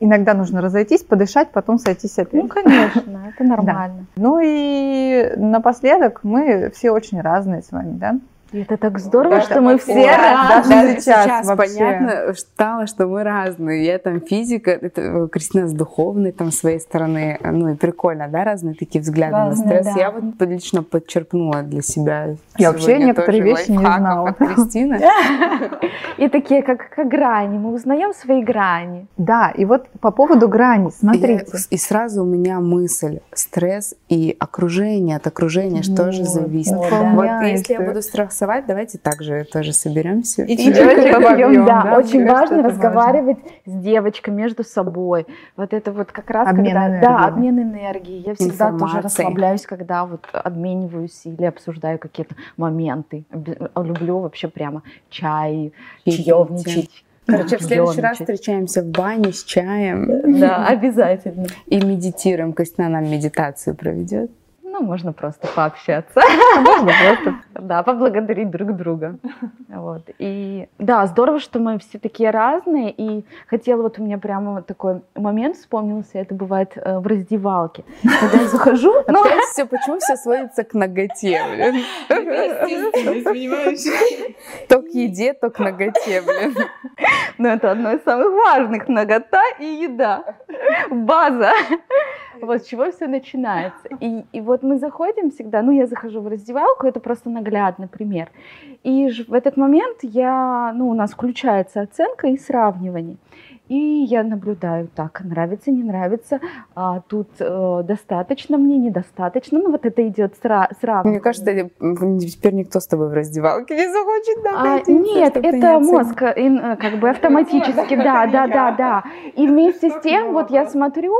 Иногда нужно разойтись, подышать, потом сойтись опять. Ну, конечно, это нормально. Да. Ну и напоследок мы все очень разные с вами, да? Это так здорово, это что мы все разные. Даже сейчас, сейчас понятно стало, что мы разные. Я там физика, это э, Кристина с духовной там своей стороны. Ну и прикольно, да, разные такие взгляды разные, на стресс. Да. Я вот лично подчеркнула для себя. Я вообще некоторые вещи не знала. От Кристины. И такие, как, как грани. Мы узнаем свои грани. Да, и вот по поводу грани, смотрите. И сразу у меня мысль, стресс и окружение, от окружения что же зависит. Вот если я буду стресс голосовать, давайте также тоже соберемся. И, и добавим, да, да, очень важно разговаривать важно. с девочкой между собой. Вот это вот как раз обмен когда, энергии. да, обмен энергии. Я всегда тоже расслабляюсь, когда вот обмениваюсь или обсуждаю какие-то моменты. Люблю вообще прямо чай, чаевничать. Короче, в следующий раз встречаемся в бане с чаем. Да, обязательно. И медитируем. Костина нам медитацию проведет. Ну, можно просто пообщаться. Можно просто. Да, поблагодарить друг друга. Вот. И да, здорово, что мы все такие разные. И хотела вот у меня прямо такой момент вспомнился. Это бывает э, в раздевалке. Когда я захожу... Ну, все, почему все сводится к ноготе, блин? То к еде, то к ноготе, блин. Но это одно из самых важных. Нагота и еда. База. Вот с чего все начинается. И, и вот мы заходим всегда, ну, я захожу в раздевалку, это просто наглядный пример. И в этот момент я, ну, у нас включается оценка и сравнивание. И я наблюдаю, так, нравится, не нравится, а, тут э, достаточно мне, недостаточно, ну вот это идет сра- сразу. Мне кажется, теперь никто с тобой в раздевалке не захочет а, Нет, это мозг э, как бы автоматически, да, да, да, да. И вместе с тем, вот я смотрю,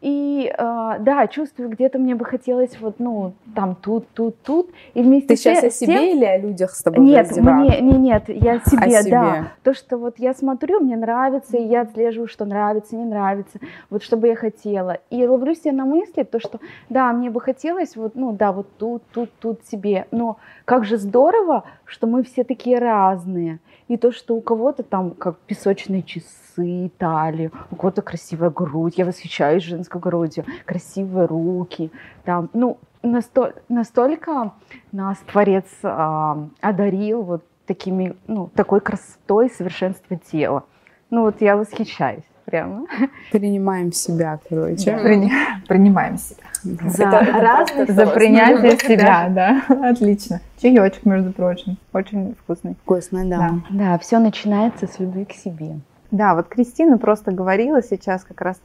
и э, да, чувствую, где-то мне бы хотелось вот, ну, там, тут, тут, тут. И вместе Ты с сейчас о себе тем... или о людях с тобой Нет, мне, не, нет, я себе, о себе, да. То, что вот я смотрю, мне нравится, и я отслеживаю, что нравится, не нравится, вот что бы я хотела. И ловлю себя на мысли, то, что да, мне бы хотелось вот, ну, да, вот тут, тут, тут себе. Но как же здорово, что мы все такие разные. И то, что у кого-то там как песочные часы, талии, у кого-то красивая грудь, я восхищаюсь женской грудью, красивые руки, там, ну, настоль, настолько нас Творец а, одарил вот такими, ну, такой красотой совершенства тела. Ну вот я восхищаюсь прямо. Принимаем себя, короче. Да. При, принимаем себя. За, это, за принятие себя, да. Отлично. Чаечек, между прочим, очень вкусный. Вкусный, да. Да, да все начинается с любви к себе. Да, вот Кристина просто говорила сейчас как раз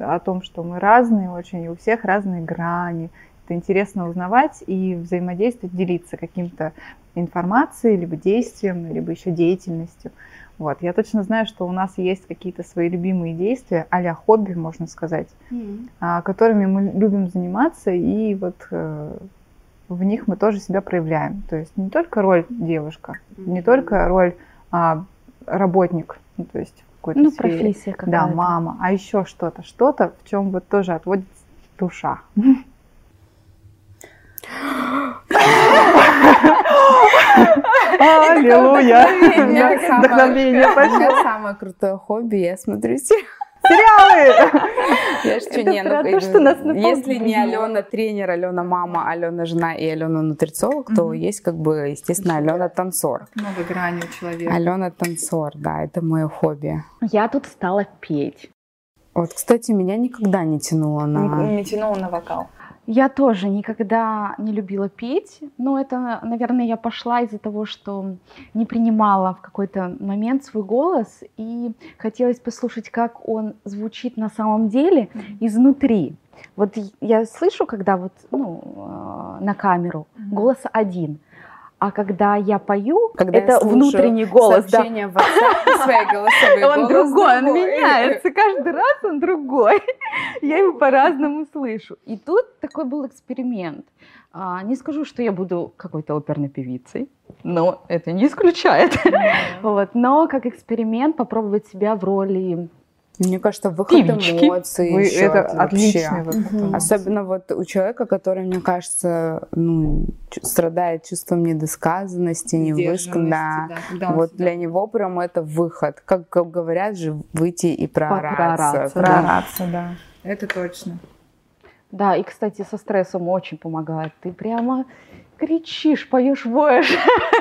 о том, что мы разные очень, и у всех разные грани. Это интересно узнавать и взаимодействовать, делиться каким-то информацией, либо действием, либо еще деятельностью. Вот. Я точно знаю, что у нас есть какие-то свои любимые действия, а хобби, можно сказать, mm-hmm. которыми мы любим заниматься, и вот э, в них мы тоже себя проявляем. То есть не только роль девушка, mm-hmm. не только роль а, работник, ну, то есть какой-то ну, сфере. профессия какая-то. Да, мама, а еще что-то, что-то, в чем вот тоже отводится душа. Аллилуйя! Вдохновение пошло. У меня самое крутое хобби, я смотрю сериалы. Я что, не, ну, то, что нас если не Алена тренер, Алена мама, Алена жена и Алена нутрициолог, то есть как бы, естественно, Алена танцор. Много граней у человека. Алена танцор, да, это мое хобби. Я тут стала петь. Вот, кстати, меня никогда не тянуло на... Не, не тянуло на вокал. Я тоже никогда не любила петь, но это, наверное, я пошла из-за того, что не принимала в какой-то момент свой голос и хотелось послушать, как он звучит на самом деле изнутри. Вот я слышу, когда вот ну, э, на камеру голос один, а когда я пою, когда это я внутренний голос, да. WhatsApp, свои голосовые Он голос другой, он меняется, каждый раз он другой. Я его по-разному слышу. И тут такой был эксперимент. А, не скажу, что я буду какой-то оперной певицей, но это не исключает. вот. Но как эксперимент попробовать себя в роли мне кажется, выход Пивички. эмоций Вы, еще это отличный выход. Угу. Особенно вот у человека, который, мне кажется, ну, страдает чувством недосказанности, невысказанности. Да. Да, вот для него прям это выход. Как, как говорят же, выйти и проораться. Проораться, проораться да. Это точно. Да, и, кстати, со стрессом очень помогает. Ты прямо кричишь, поешь, воешь.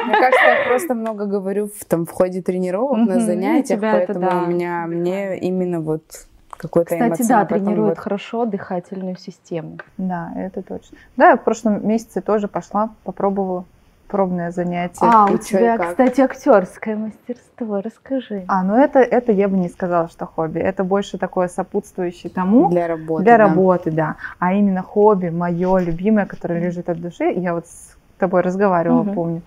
Мне кажется, я просто много говорю в, там, в ходе тренировок, на занятиях, поэтому это, да. у меня, мне именно вот какой-то Кстати, да, тренирует вот... хорошо дыхательную систему. Да, это точно. Да, я в прошлом месяце тоже пошла, попробовала пробное занятие. А, у тебя, как? кстати, актерское мастерство, расскажи. А, ну это, это я бы не сказала, что хобби. Это больше такое сопутствующее тому. Для работы. Для да. работы, да. А именно хобби, мое любимое, которое лежит от души. Я вот с тобой разговаривала, угу. помню.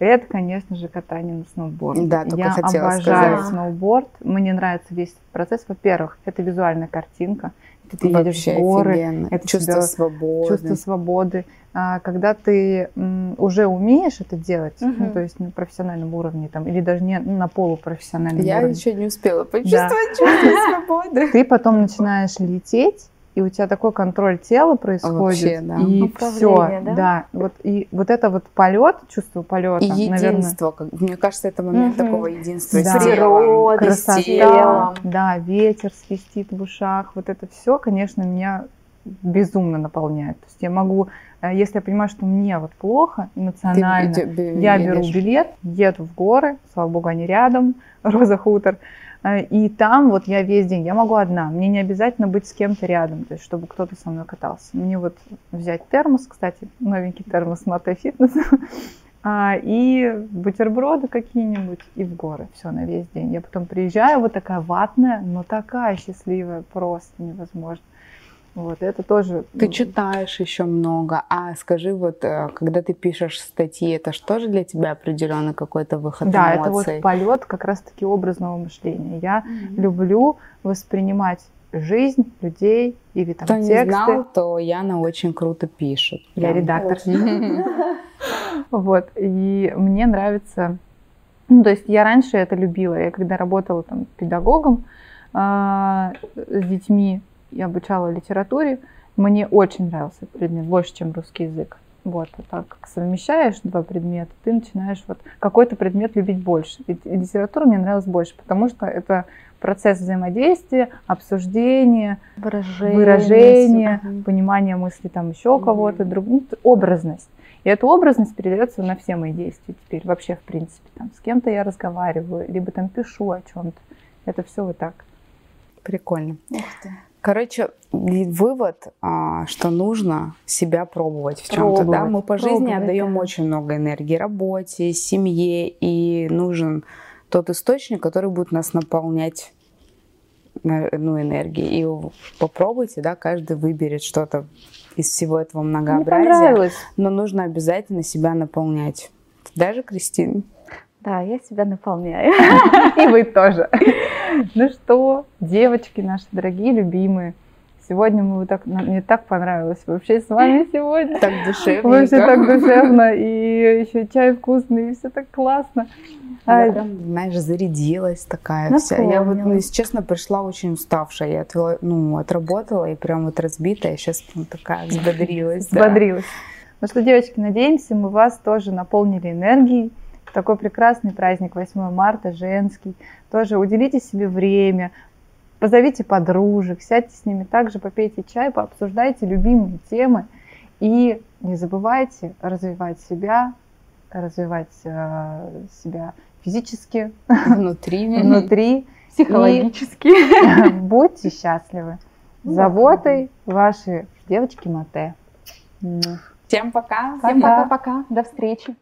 Это, конечно же, катание на сноуборде. Да, только Я хотела обожаю сказать. сноуборд. Мне нравится весь процесс. Во-первых, это визуальная картинка. Ты Вообще едешь в горы, офигенно. это чувство свободы. Чувство свободы. А, когда ты м, уже умеешь это делать, угу. ну, то есть на профессиональном уровне, там, или даже не на полупрофессиональном Я уровне. еще не успела почувствовать да. чувство свободы. Ты потом начинаешь лететь, и у тебя такой контроль тела происходит, Вообще, да. и все, да? да, вот и вот это вот полет, чувство полета, и единство, как, мне кажется, это момент угу. такого единства да. с телом, красота, да, ветер свистит в ушах, вот это все, конечно, меня безумно наполняет. То есть я могу, э, если я понимаю, что мне вот плохо эмоционально, Ты, я беру билет, еду в горы, слава богу, они рядом, Роза Хутор, и там вот я весь день, я могу одна, мне не обязательно быть с кем-то рядом, то есть чтобы кто-то со мной катался. Мне вот взять термос, кстати, новенький термос Мате Фитнес, и бутерброды какие-нибудь, и в горы, все на весь день. Я потом приезжаю, вот такая ватная, но такая счастливая, просто невозможно. Вот, это тоже... Ты читаешь еще много, а скажи, вот, э, когда ты пишешь статьи, это же для тебя определенный какой-то выход да, эмоций? Да, это вот полет как раз-таки образного мышления. Я mm-hmm. люблю воспринимать жизнь людей или там Кто тексты. не знал, то Яна очень круто пишет. Я редактор. Вот, и мне нравится... Ну, то есть я раньше это любила. Я когда работала там педагогом а, с детьми, я обучала литературе, мне очень нравился предмет, больше, чем русский язык. Вот, а так совмещаешь два предмета, ты начинаешь вот какой-то предмет любить больше. И литература мне нравилась больше, потому что это процесс взаимодействия, обсуждения, выражения, выражения понимания мысли там еще кого-то, друг, ну, образность. И эта образность передается на все мои действия теперь, вообще в принципе. Там, с кем-то я разговариваю, либо там пишу о чем-то. Это все вот так. Прикольно. Ух ты. Короче, вывод, а, что нужно себя пробовать в чем-то. Да? Мы по жизни пробовать, отдаем да. очень много энергии работе, семье, и нужен тот источник, который будет нас наполнять ну, энергией. И попробуйте, да, каждый выберет что-то из всего этого многообразия. Но нужно обязательно себя наполнять. Даже Кристина. Да, я себя наполняю. И вы тоже. Ну что, девочки наши дорогие, любимые, Сегодня мы так, мне так понравилось вообще с вами сегодня. Так душевно. Вообще так душевно, и еще чай вкусный, и все так классно. Я а, прям, знаешь, зарядилась такая вся. Я вот, ну, если честно, пришла очень уставшая. Я отвела, ну, отработала и прям вот разбитая. Сейчас прям такая взбодрилась. Взбодрилась. Ну что, девочки, надеемся, мы вас тоже наполнили энергией. Такой прекрасный праздник 8 марта, женский. Тоже уделите себе время, позовите подружек, сядьте с ними также, попейте чай, пообсуждайте любимые темы. И не забывайте развивать себя, развивать э, себя физически, внутри, внутри психологически. И будьте счастливы. Ну Заботой ваши девочки Мате. Всем пока. Всем пока-пока. До встречи.